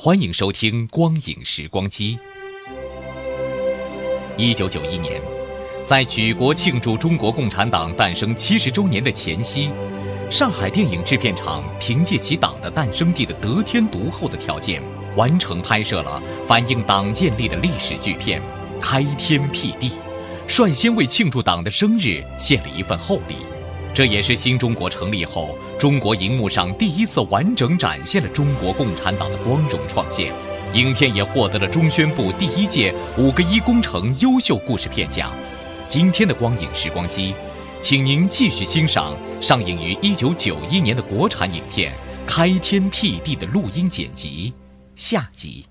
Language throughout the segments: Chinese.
欢迎收听《光影时光机》。一九九一年，在举国庆祝中国共产党诞生七十周年的前夕，上海电影制片厂凭借其党的诞生地的得天独厚的条件，完成拍摄了反映党建立的历史巨片《开天辟地》，率先为庆祝党的生日献了一份厚礼。这也是新中国成立后，中国荧幕上第一次完整展现了中国共产党的光荣创建。影片也获得了中宣部第一届“五个一”工程优秀故事片奖。今天的光影时光机，请您继续欣赏上映于一九九一年的国产影片《开天辟地》的录音剪辑下集。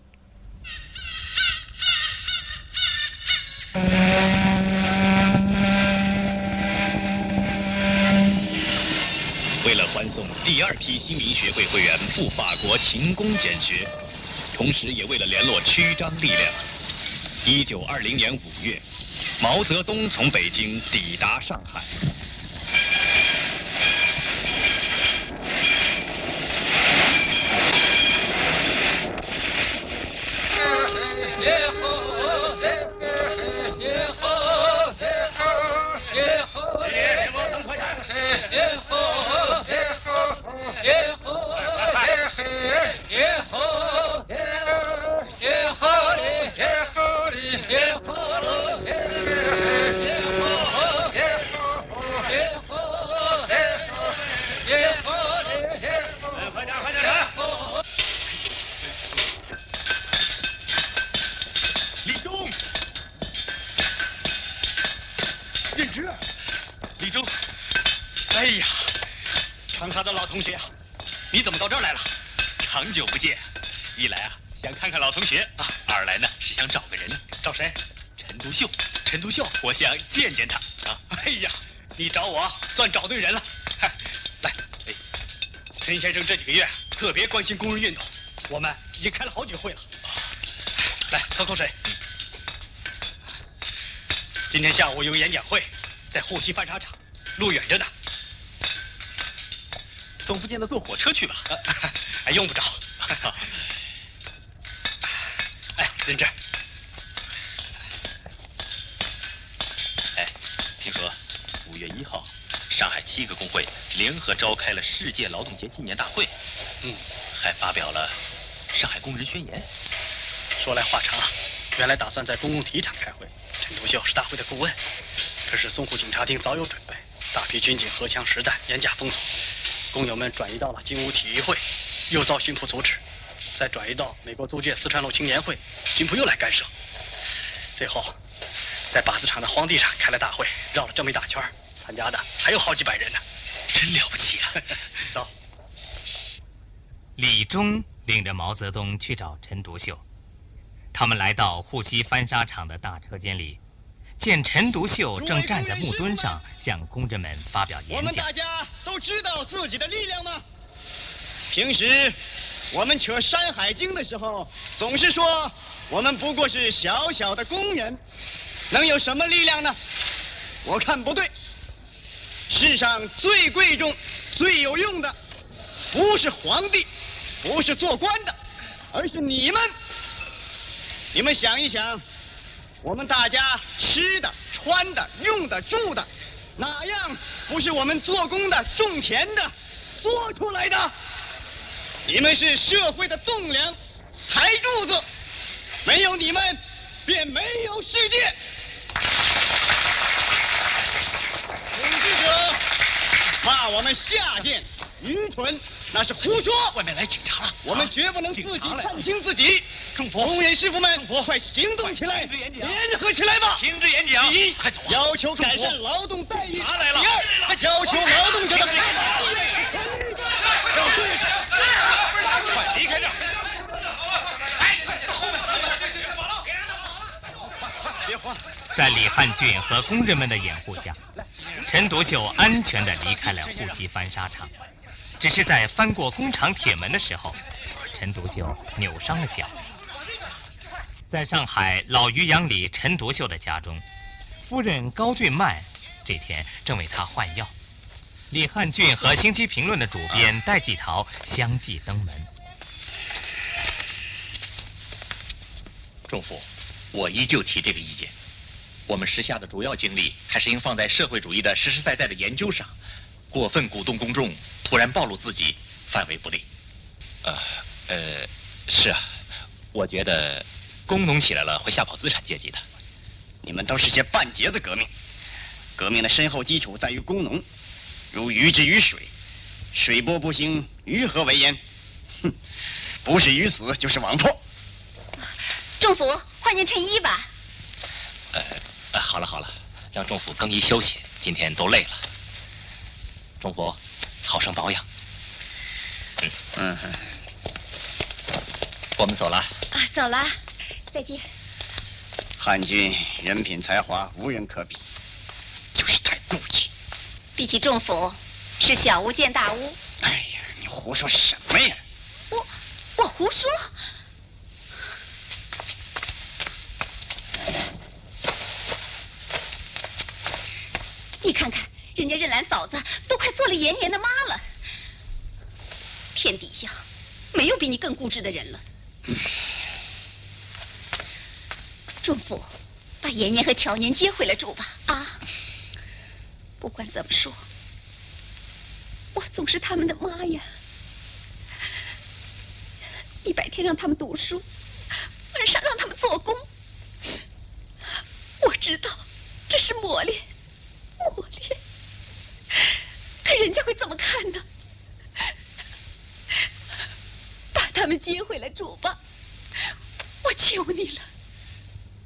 送第二批新民学会会员赴法国勤工俭学，同时也为了联络驱张力量，一九二零年五月，毛泽东从北京抵达上海。同学，你怎么到这儿来了？长久不见，一来啊想看看老同学啊，二来呢是想找个人，找谁？陈独秀，陈独秀，我想见见他啊。哎呀，你找我算找对人了。来，哎，陈先生这几个月特别关心工人运动，我们已经开了好几会了。来，喝口水。今天下午有演讲会，在沪西翻砂厂，路远着呢。总不见得坐火车去吧？哎，用不着。哎，任志，哎，听说五月一号，上海七个工会联合召开了世界劳动节纪念大会，嗯，还发表了上海工人宣言。说来话长啊，原来打算在公共体育场开会，陈独秀是大会的顾问。可是淞沪警察厅早有准备，大批军警、荷枪实弹严加封锁，工友们转移到了金屋体育会，又遭巡捕阻止，再转移到美国租界四川路青年会，巡捕又来干涉，最后在靶子厂的荒地上开了大会，绕了这么一大圈儿，参加的还有好几百人呢，真了不起啊！走，李忠领着毛泽东去找陈独秀，他们来到沪西翻砂厂的大车间里，见陈独秀正站在木墩上向工人们发表演讲。我们大家都知道自己的力量吗？平时我们扯《山海经》的时候，总是说我们不过是小小的工人，能有什么力量呢？我看不对。世上最贵重、最有用的，不是皇帝，不是做官的，而是你们。你们想一想，我们大家吃的、穿的、用的、住的，哪样不是我们做工的、种田的做出来的？你们是社会的栋梁、台柱子，没有你们，便没有世界。统治者骂我们下贱、愚蠢，那是胡说。外面来警察了，我们绝不能自己看清自己。政府，工人师傅们，快行动起来，联合起来吧！停止演讲。第一，快走！要求改善劳动待遇。查来了。第二，要求劳动者的合法地位。快离开这儿！别慌。在李汉俊和工人们的掩护下，陈独秀安全地离开了沪西翻砂厂。只是在翻过工厂铁门的时候，陈独秀扭伤了脚。在上海老渔阳里陈独秀的家中，夫人高俊曼这天正为他换药。李汉俊和《星期评论》的主编戴季陶相继登门。仲府，我依旧提这个意见。我们时下的主要精力还是应放在社会主义的实实在在的研究上，过分鼓动公众，突然暴露自己，范围不利。呃，呃，是啊，我觉得工农起来了会吓跑资产阶级的。你们都是些半截子革命，革命的深厚基础在于工农，如鱼之于水，水波不兴，鱼何为焉？哼，不是鱼死就是网破。仲府，换件衬衣吧。呃。呃，好了好了，让仲府更衣休息。今天都累了，仲府，好生保养。嗯嗯，我们走了。啊，走了，再见。汉军人品才华无人可比，就是太妒忌。比起仲府，是小巫见大巫。哎呀，你胡说什么呀？我我胡说。你看看，人家任兰嫂子都快做了延年的妈了。天底下没有比你更固执的人了。仲府，把延年和乔年接回来住吧。啊，不管怎么说，我总是他们的妈呀。你白天让他们读书，晚上让他们做工。我知道，这是磨练。磨练，可人家会怎么看呢？把他们接回来住吧，我求你了。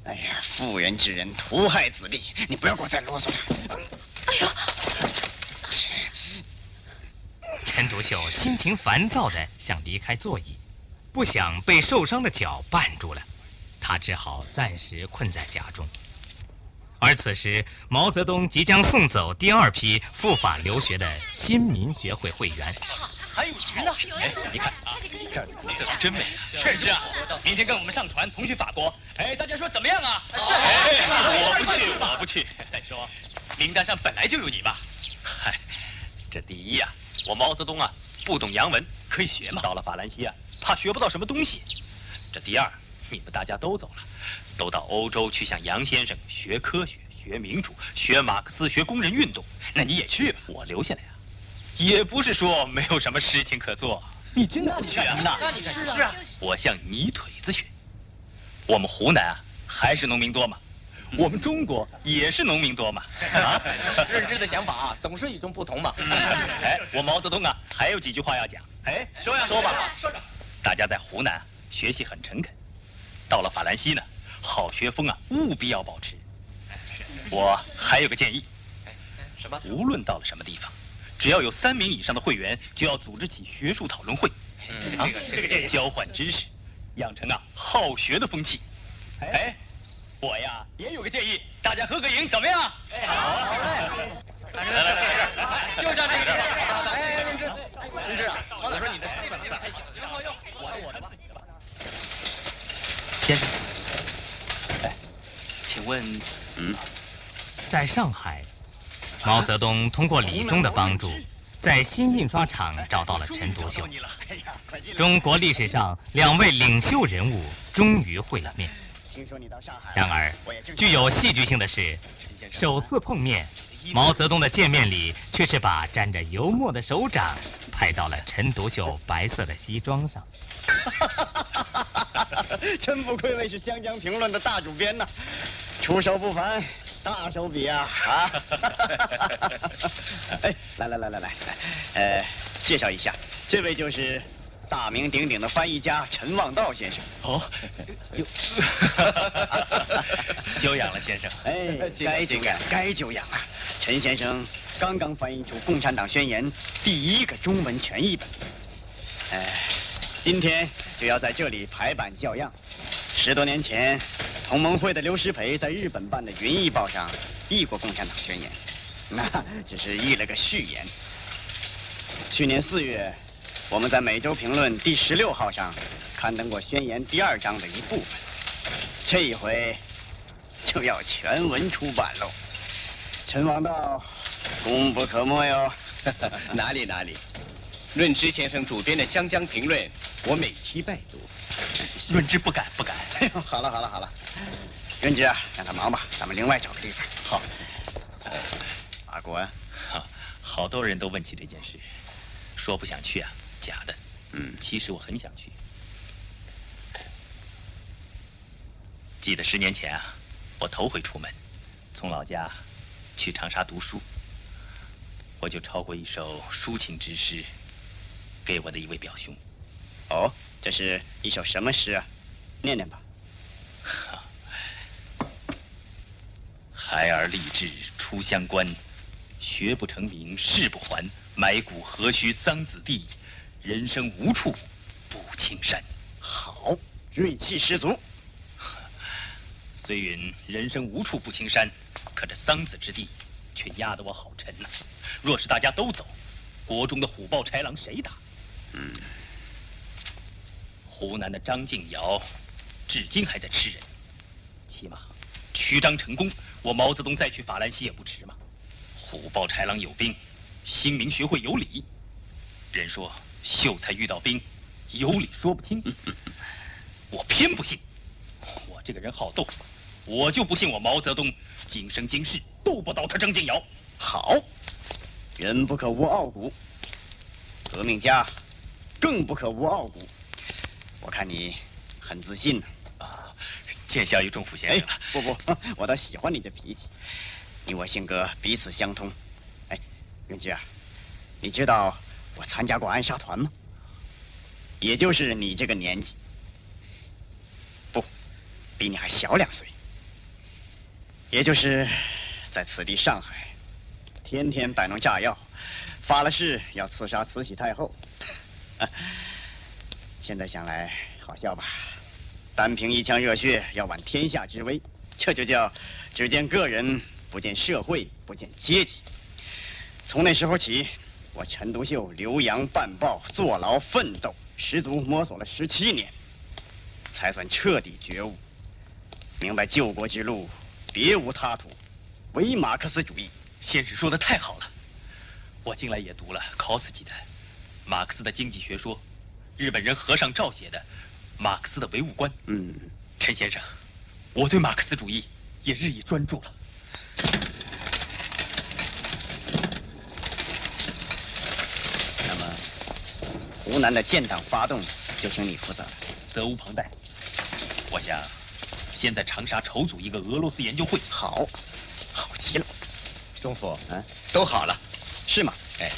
哎呀，妇人之仁，图害子弟，你不要给我再啰嗦了。哎呦！陈独秀心情烦躁的想离开座椅，不想被受伤的脚绊住了，他只好暂时困在家中。而此时，毛泽东即将送走第二批赴法留学的新民学会会员。还有鱼呢！哎，你看啊，这儿的景色可真美啊！确实啊，明天跟我们上船同去法国。哎，大家说怎么样啊？是。我不去，我不去。再说，名单上本来就有你吧？嗨，这第一呀，我毛泽东啊，不懂洋文，可以学嘛。到了法兰西啊，怕学不到什么东西。这第二，你们大家都走了。都到欧洲去向杨先生学科学、学民主、学马克思、学工人运动，那你也去吧。我留下来啊，也不是说没有什么事情可做。你真的不去啊？那你是啊？我向泥腿子学。我们湖南啊，还是农民多嘛？我们中国也是农民多嘛？啊，认知的想法啊，总是与众不同嘛。哎，我毛泽东啊，还有几句话要讲。哎，说呀，说吧，说着。大家在湖南学习很诚恳，到了法兰西呢。好学风啊，务必要保持。我还有个建议，什么？无论到了什么地方，只要有三名以上的会员，就要组织起学术讨论会，啊，这个建议，交换知识，养成啊好学的风气。哎，我呀也有个建议，大家合个影怎么样？好，好嘞。来来来来，就这这个地方。哎，任志，任志啊，我说你的身份太讲究，好用，我的我的吧。先生。请问，嗯，在上海，毛泽东通过李忠的帮助，在新印刷厂找到了陈独秀。中国历史上两位领袖人物终于会了面。然而，具有戏剧性的是，首次碰面，毛泽东的见面礼却是把沾着油墨的手掌拍到了陈独秀白色的西装上。真不愧为是《湘江评论》的大主编呐，出手不凡，大手笔啊！啊！哎，来来来来来，呃，介绍一下，这位就是大名鼎鼎的翻译家陈望道先生。哦，久仰了，先生。哎，该久仰，该久仰啊！陈先生刚刚翻译出《共产党宣言》第一个中文全译本，哎，今天就要在这里排版校样。十多年前，同盟会的刘师培在日本办的《云艺报》上译过《共产党宣言》，那只是译了个序言。去年四月，我们在《每周评论》第十六号上刊登过宣言第二章的一部分，这一回就要全文出版喽。陈王道，功不可没哟。哪里哪里，润之先生主编的《湘江评论》，我每期拜读。润之不敢不敢。哎呦，好了好了好了，润之啊，让他忙吧，咱们另外找个地方。好。阿国，好，好多人都问起这件事，说不想去啊，假的。嗯，其实我很想去。记得十年前啊，我头回出门，从老家去长沙读书，我就抄过一首抒情之诗，给我的一位表兄。哦，这是一首什么诗啊？念念吧。孩儿立志出乡关，学不成名誓不还。埋骨何须桑梓地，人生无处不青山。好，锐气十足。虽云人生无处不青山，可这桑梓之地却压得我好沉呐。若是大家都走，国中的虎豹豺狼谁打？嗯。湖南的张敬尧，至今还在吃人。起码，曲张成功，我毛泽东再去法兰西也不迟嘛。虎豹豺狼有兵，新民学会有理。人说秀才遇到兵，有理说不清。我偏不信。我这个人好斗，我就不信我毛泽东今生今世斗不倒他张敬尧。好，人不可无傲骨，革命家更不可无傲骨。我看你很自信呢。啊，见笑于仲甫先生了。不不，我倒喜欢你这脾气。你我性格彼此相通。哎，润之啊，你知道我参加过暗杀团吗？也就是你这个年纪。不，比你还小两岁。也就是在此地上海，天天摆弄炸药，发了誓要刺杀慈禧太后。现在想来好笑吧？单凭一腔热血要挽天下之威，这就叫只见个人不见社会，不见阶级。从那时候起，我陈独秀留洋办报，坐牢奋斗，十足摸索了十七年，才算彻底觉悟，明白救国之路别无他途，唯马克思主义。先生说的太好了，我近来也读了考斯基的马克思的经济学说。日本人和尚照写的马克思的唯物观。嗯，陈先生，我对马克思主义也日益专注了。那么，湖南的建党发动就请你负责了，责无旁贷。我想先在长沙筹组一个俄罗斯研究会。好，好极了。中府，嗯，都好了，是吗？哎，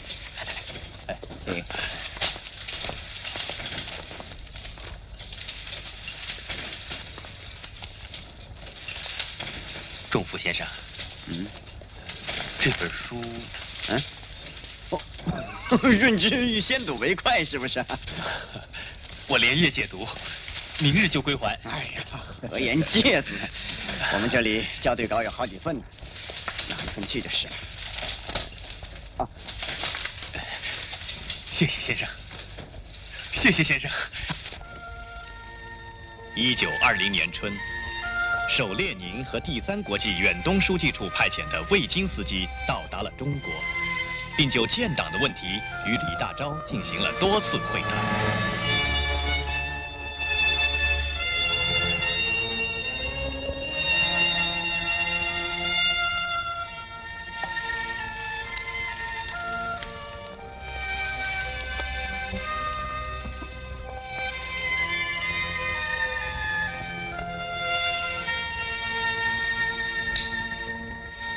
仲甫先生，嗯，这本书，嗯，哦，润之欲先睹为快，是不是？我连夜解读，明日就归还。哎呀，何言介子呢？我们这里校对稿有好几份呢，拿一份去就是了。啊，谢谢先生，谢谢先生。一九二零年春。受列宁和第三国际远东书记处派遣的魏金斯基到达了中国，并就建党的问题与李大钊进行了多次会谈。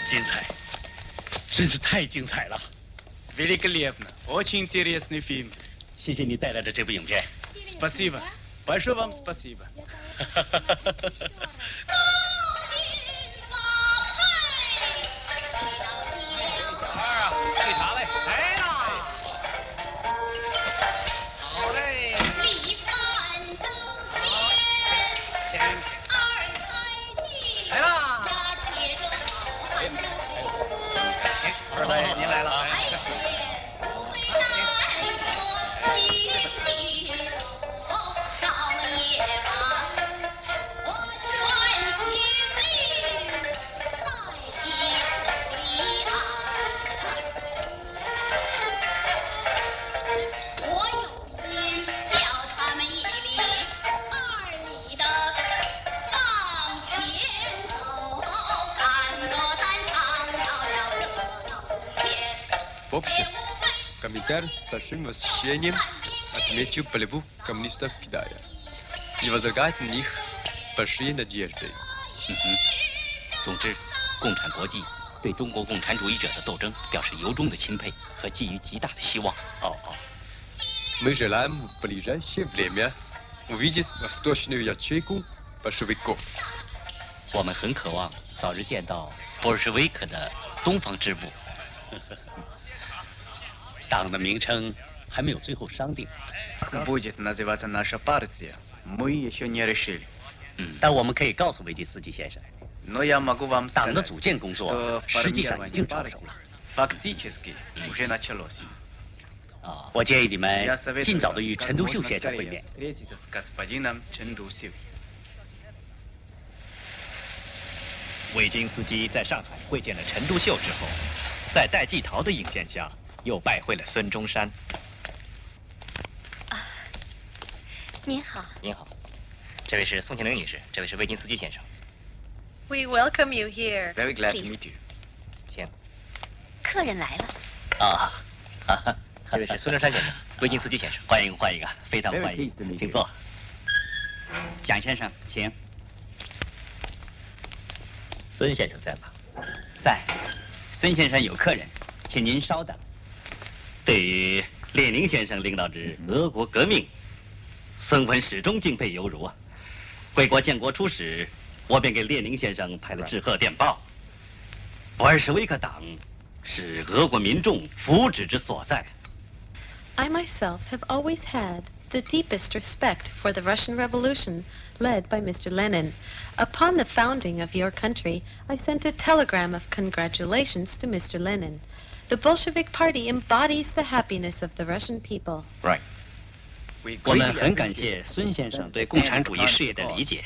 精彩，真是太精彩了。Великолепно, очень интересный фильм. 谢谢你带来的这部影片。Спасибо, большое вам спасибо. В общем, комментарий с большим восхищением отмечу борьбу коммунистов Китая и возлагает на них большие надежды. 嗯哼，总之，共产国际对中国共产主义者的斗争表示由衷的钦佩和寄予极大的希望。哦哦， Мы желаем в ближайшее время увидеть восточную ячейку большевиков. 我们很渴望早日见到波尔什维克的东方支部。 党的名称还没有最后商定， Как будет называться наша партия, мы еще не решили. 嗯，但我们可以告诉维基斯基先生， Но я могу вам 党的 сказать, 组建工作 что 实际上已 формирование 经着手 партии 了。 фактически уже началось. 啊，我建议你们 Я советую 尽早的 вам 与 как 陈独秀 можно 先生会 скорее 面。 встретиться с господином Чендусевым. 维金斯基在上海会见了陈独秀之后，在戴季陶的引荐下， 又拜会了孙中山。啊您好，您好，这位是宋庆龄女士，这位是维金斯基先生，We welcome you here. Very glad to meet you. 请。客人来了。啊，哈哈，这位是孙中山先生，维金斯基先生，欢迎欢迎啊，非常欢迎请坐。蒋先生，请。孙先生在吗？在，孙先生有客人，请您稍等。对于列宁先生领导之俄国革命，孙文始终敬佩犹如啊。贵国建国初始，我便给列宁先生派了致贺电报。博尔什维克党是俄国民众福祉之所在。I myself have always had the deepest respect for the Russian Revolution led by Mr. Lenin. Upon the founding of your country, I sent a telegram of congratulations to Mr. Lenin. The Bolshevik Party embodies the happiness of the Russian people. Right. 我们很感谢孙先生对共产主义事业的理解。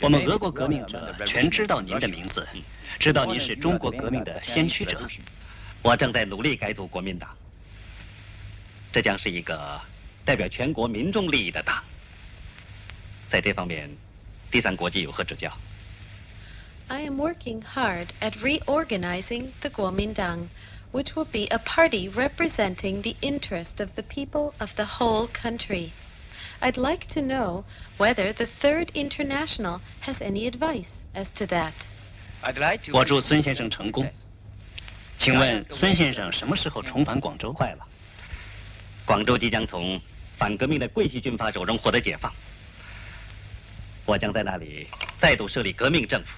我们俄国革命者全知道您的名字，知道您是中国革命的先驱者。我正在努力改组国民党，这将是一个代表全国民众利益的党。在这方面，第三国际有何指教？ I am working hard at reorganizing the Kuomintang, which will be a party representing the interest of the people of the whole country. I'd like to know whether the Third International has any advice as to that. I'd like to 我祝孙先生成功。请问孙先生什么时候重返广州？快了，广州即将从反革命的桂系军阀手中获得解放，我将在那里再度设立革命政府。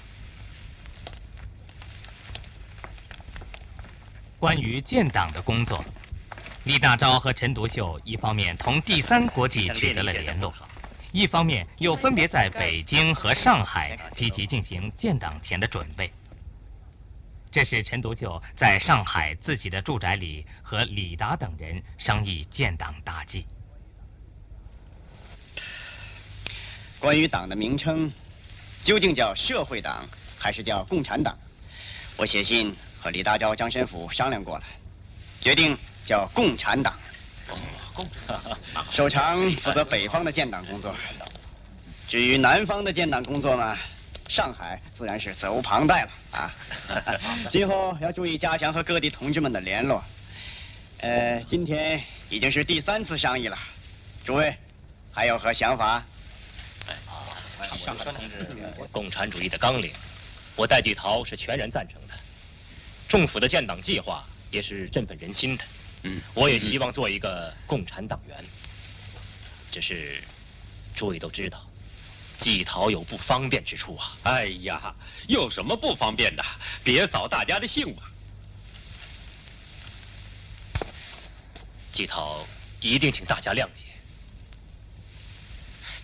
关于建党的工作，李大钊和陈独秀一方面同第三国际取得了联络，一方面又分别在北京和上海积极进行建党前的准备。这是陈独秀在上海自己的住宅里和李达等人商议建党大计。关于党的名称，究竟叫社会党还是叫共产党？我写信和李大钊、张申府商量过了，决定叫共产党。首长负责北方的建党工作，至于南方的建党工作呢，上海自然是责无旁贷了啊。今后要注意加强和各地同志们的联络。呃，今天已经是第三次商议了，诸位还有何想法？上海同志，共产主义的纲领，我戴季陶是全然赞成的。政府的建党计划也是振奋人心的。嗯，我也希望做一个共产党员。只是，诸位都知道，季陶有不方便之处啊。哎呀，有什么不方便的？别扫大家的兴嘛。季陶一定请大家谅解。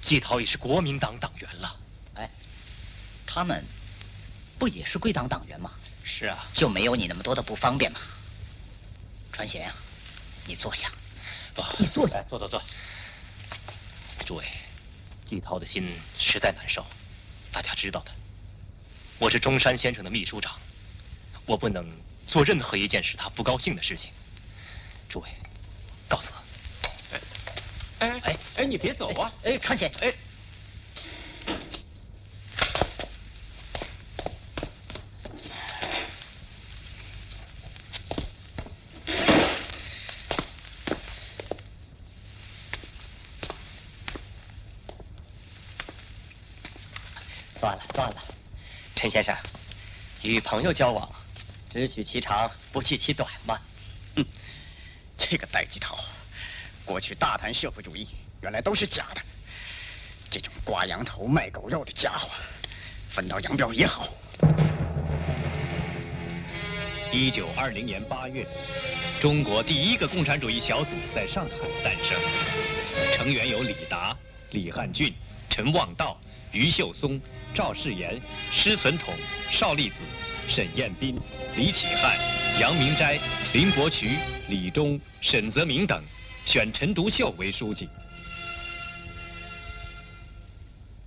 季陶已是国民党党员了。哎，他们不也是归党党员吗？是啊，就没有你那么多的不方便嘛？传贤啊，你坐下。不，你坐下。坐坐坐。诸位，季涛的心实在难受，大家知道的。我是中山先生的秘书长，我不能做任何一件使他不高兴的事情。诸位，告辞。哎哎哎，你别走啊！哎，传贤，哎。算了算了，陈先生，与朋友交往，只取其长，不计其短嘛。哼，这个戴季陶，过去大谈社会主义，原来都是假的。这种挂羊头卖狗肉的家伙，分道扬镳也好。一九二零年八月，中国第一个共产主义小组在上海诞生，成员有李达、李汉俊、陈望道、余秀松。赵世炎、施存统、邵力子、沈彦斌、李启汉、杨明斋、林伯渠、李忠、沈泽明等，选陈独秀为书记。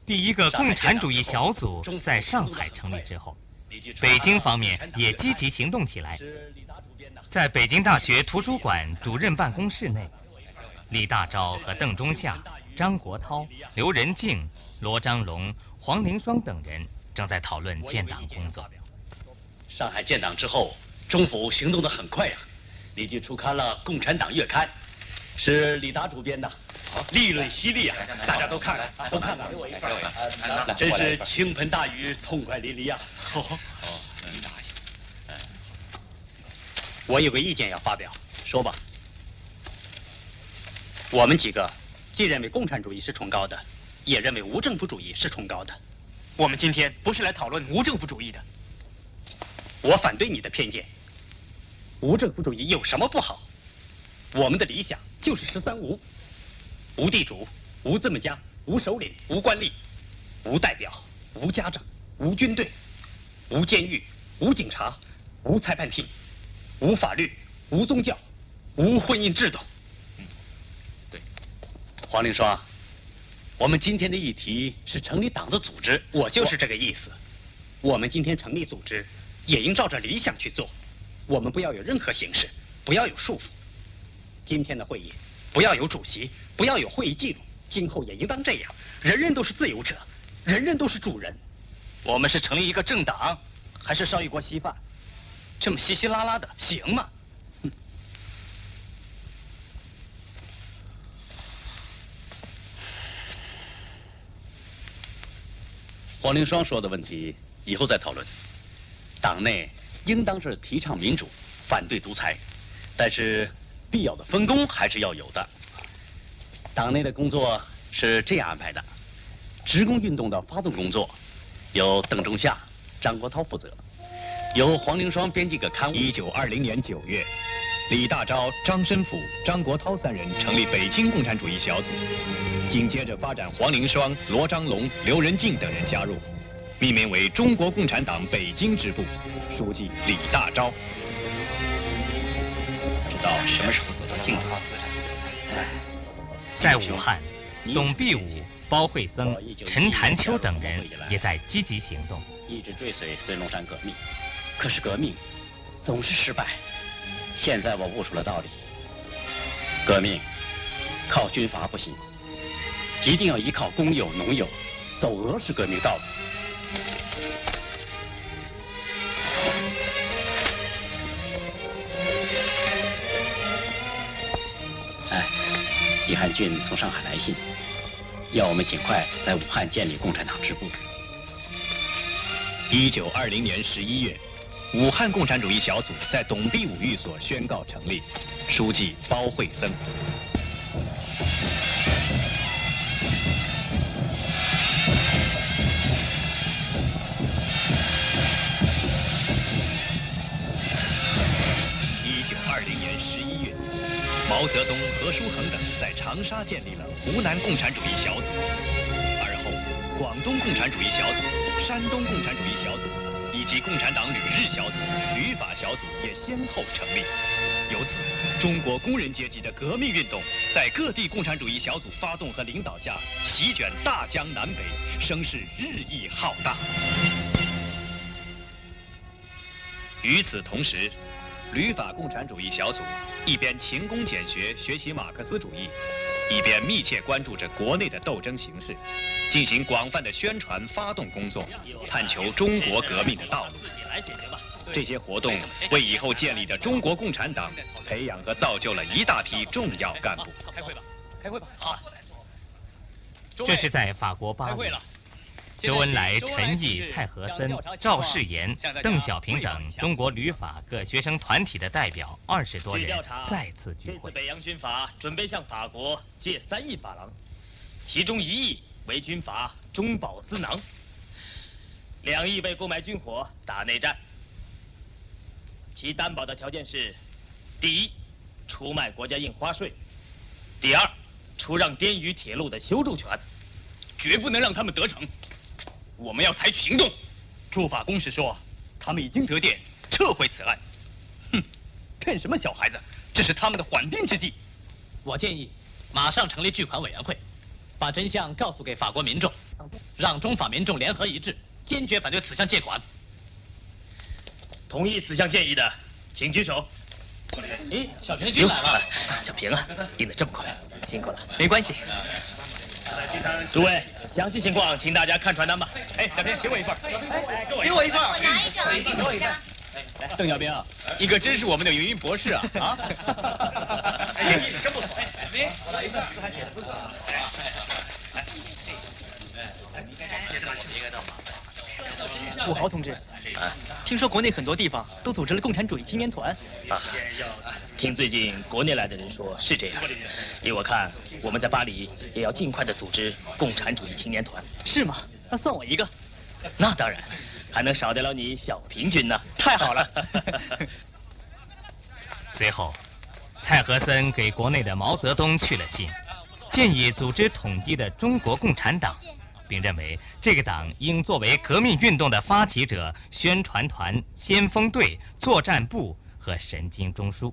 第一个共产主义小组在上海成立之后，北京方面也积极行动起来。在北京大学图书馆主任办公室内，李大钊和邓中夏、张国焘、刘仁静、罗章龙。黄凌霜等人正在讨论建党工作。上海建党之后，中府行动的很快呀，立即出刊了《共产党月刊》，是李达主编的，利润犀利啊！大家都看看，都看看，给我一份真是倾盆大雨，痛快淋漓啊！哦，我有个意见要发表，说吧。我们几个既认为共产主义是崇高的。也认为无政府主义是崇高的。我们今天不是来讨论无政府主义的。我反对你的偏见。无政府主义有什么不好？我们的理想就是十三无：无地主、无资本家、无首领、无官吏、无代表、无家长、无军队、无监狱、无警察、无裁判庭、无法律、无宗教、无婚姻制度。黄凌霜。我们今天的议题是成立党的组织，我就是这个意思。我们今天成立组织，也应照着理想去做。我们不要有任何形式，不要有束缚。今天的会议，不要有主席，不要有会议记录。今后也应当这样，人人都是自由者，人人都是主人。我们是成立一个政党，还是烧一锅稀饭？这么稀稀拉拉的，行吗？黄凌霜说的问题，以后再讨论。党内应当是提倡民主，反对独裁，但是必要的分工还是要有的。党内的工作是这样安排的：职工运动的发动工作，由邓中夏、张国焘负责；由黄凌霜编辑个刊物。一九二零年九月，李大钊、张申府、张国焘三人成立北京共产主义小组。紧接着发展，黄凌霜、罗章龙、刘仁静等人加入，命名为中国共产党北京支部，书记李大钊。不知道什么时候走到尽头。在武汉，董必武、包惠僧、陈潭秋等人也在积极行动，一直追随孙中山革命。可是革命总是失败。现在我悟出了道理：革命靠军阀不行。一定要依靠工友、农友，走俄式革命道路。哎，李汉俊从上海来信，要我们尽快在武汉建立共产党支部。一九二零年十一月，武汉共产主义小组在董必武寓所宣告成立，书记包惠僧。一九二零年十一月，毛泽东、何叔衡等在长沙建立了湖南共产主义小组，而后广东共产主义小组、山东共产主义小组。及共产党旅日小组、旅法小组也先后成立，由此，中国工人阶级的革命运动在各地共产主义小组发动和领导下，席卷大江南北，声势日益浩大。与此同时，旅法共产主义小组一边勤工俭学学习马克思主义。一边密切关注着国内的斗争形势，进行广泛的宣传发动工作，探求中国革命的道路。这些活动为以后建立的中国共产党培养和造就了一大批重要干部。开会吧，开会吧。好。这是在法国巴黎。周恩来、陈毅、蔡和森、赵世炎、邓小平等中国旅法各学生团体的代表二十多人再次聚会。这次北洋军阀准备向法国借三亿法郎，其中一亿为军阀中饱私囊，两亿为购买军火打内战。其担保的条件是：第一，出卖国家印花税；第二，出让滇渝铁路的修筑权，绝不能让他们得逞。我们要采取行动。驻法公使说，他们已经得电撤回此案。哼，骗什么小孩子？这是他们的缓兵之计。我建议，马上成立巨款委员会，把真相告诉给法国民众，让中法民众联合一致，坚决反对此项借款。同意此项建议的，请举手。咦，小平君来了。小平啊，印得这么快，辛苦了。没关系。诸位，详细情况请大家看传单吧。哎，小平，给我一份。给我一份。我拿一张，给我一张。来，邓小平，你可真是我们的云云博士啊！啊！哎，真不错。哎，小平，我来一份，字还写的不错？武豪同志，听说国内很多地方都组织了共产主义青年团。啊，听最近国内来的人说，是这样。依我看，我们在巴黎也要尽快的组织共产主义青年团。是吗？那算我一个。那当然，还能少得了你小平君呢。太好了。随后，蔡和森给国内的毛泽东去了信，建议组织统一的中国共产党。并认为这个党应作为革命运动的发起者、宣传团、先锋队、作战部和神经中枢。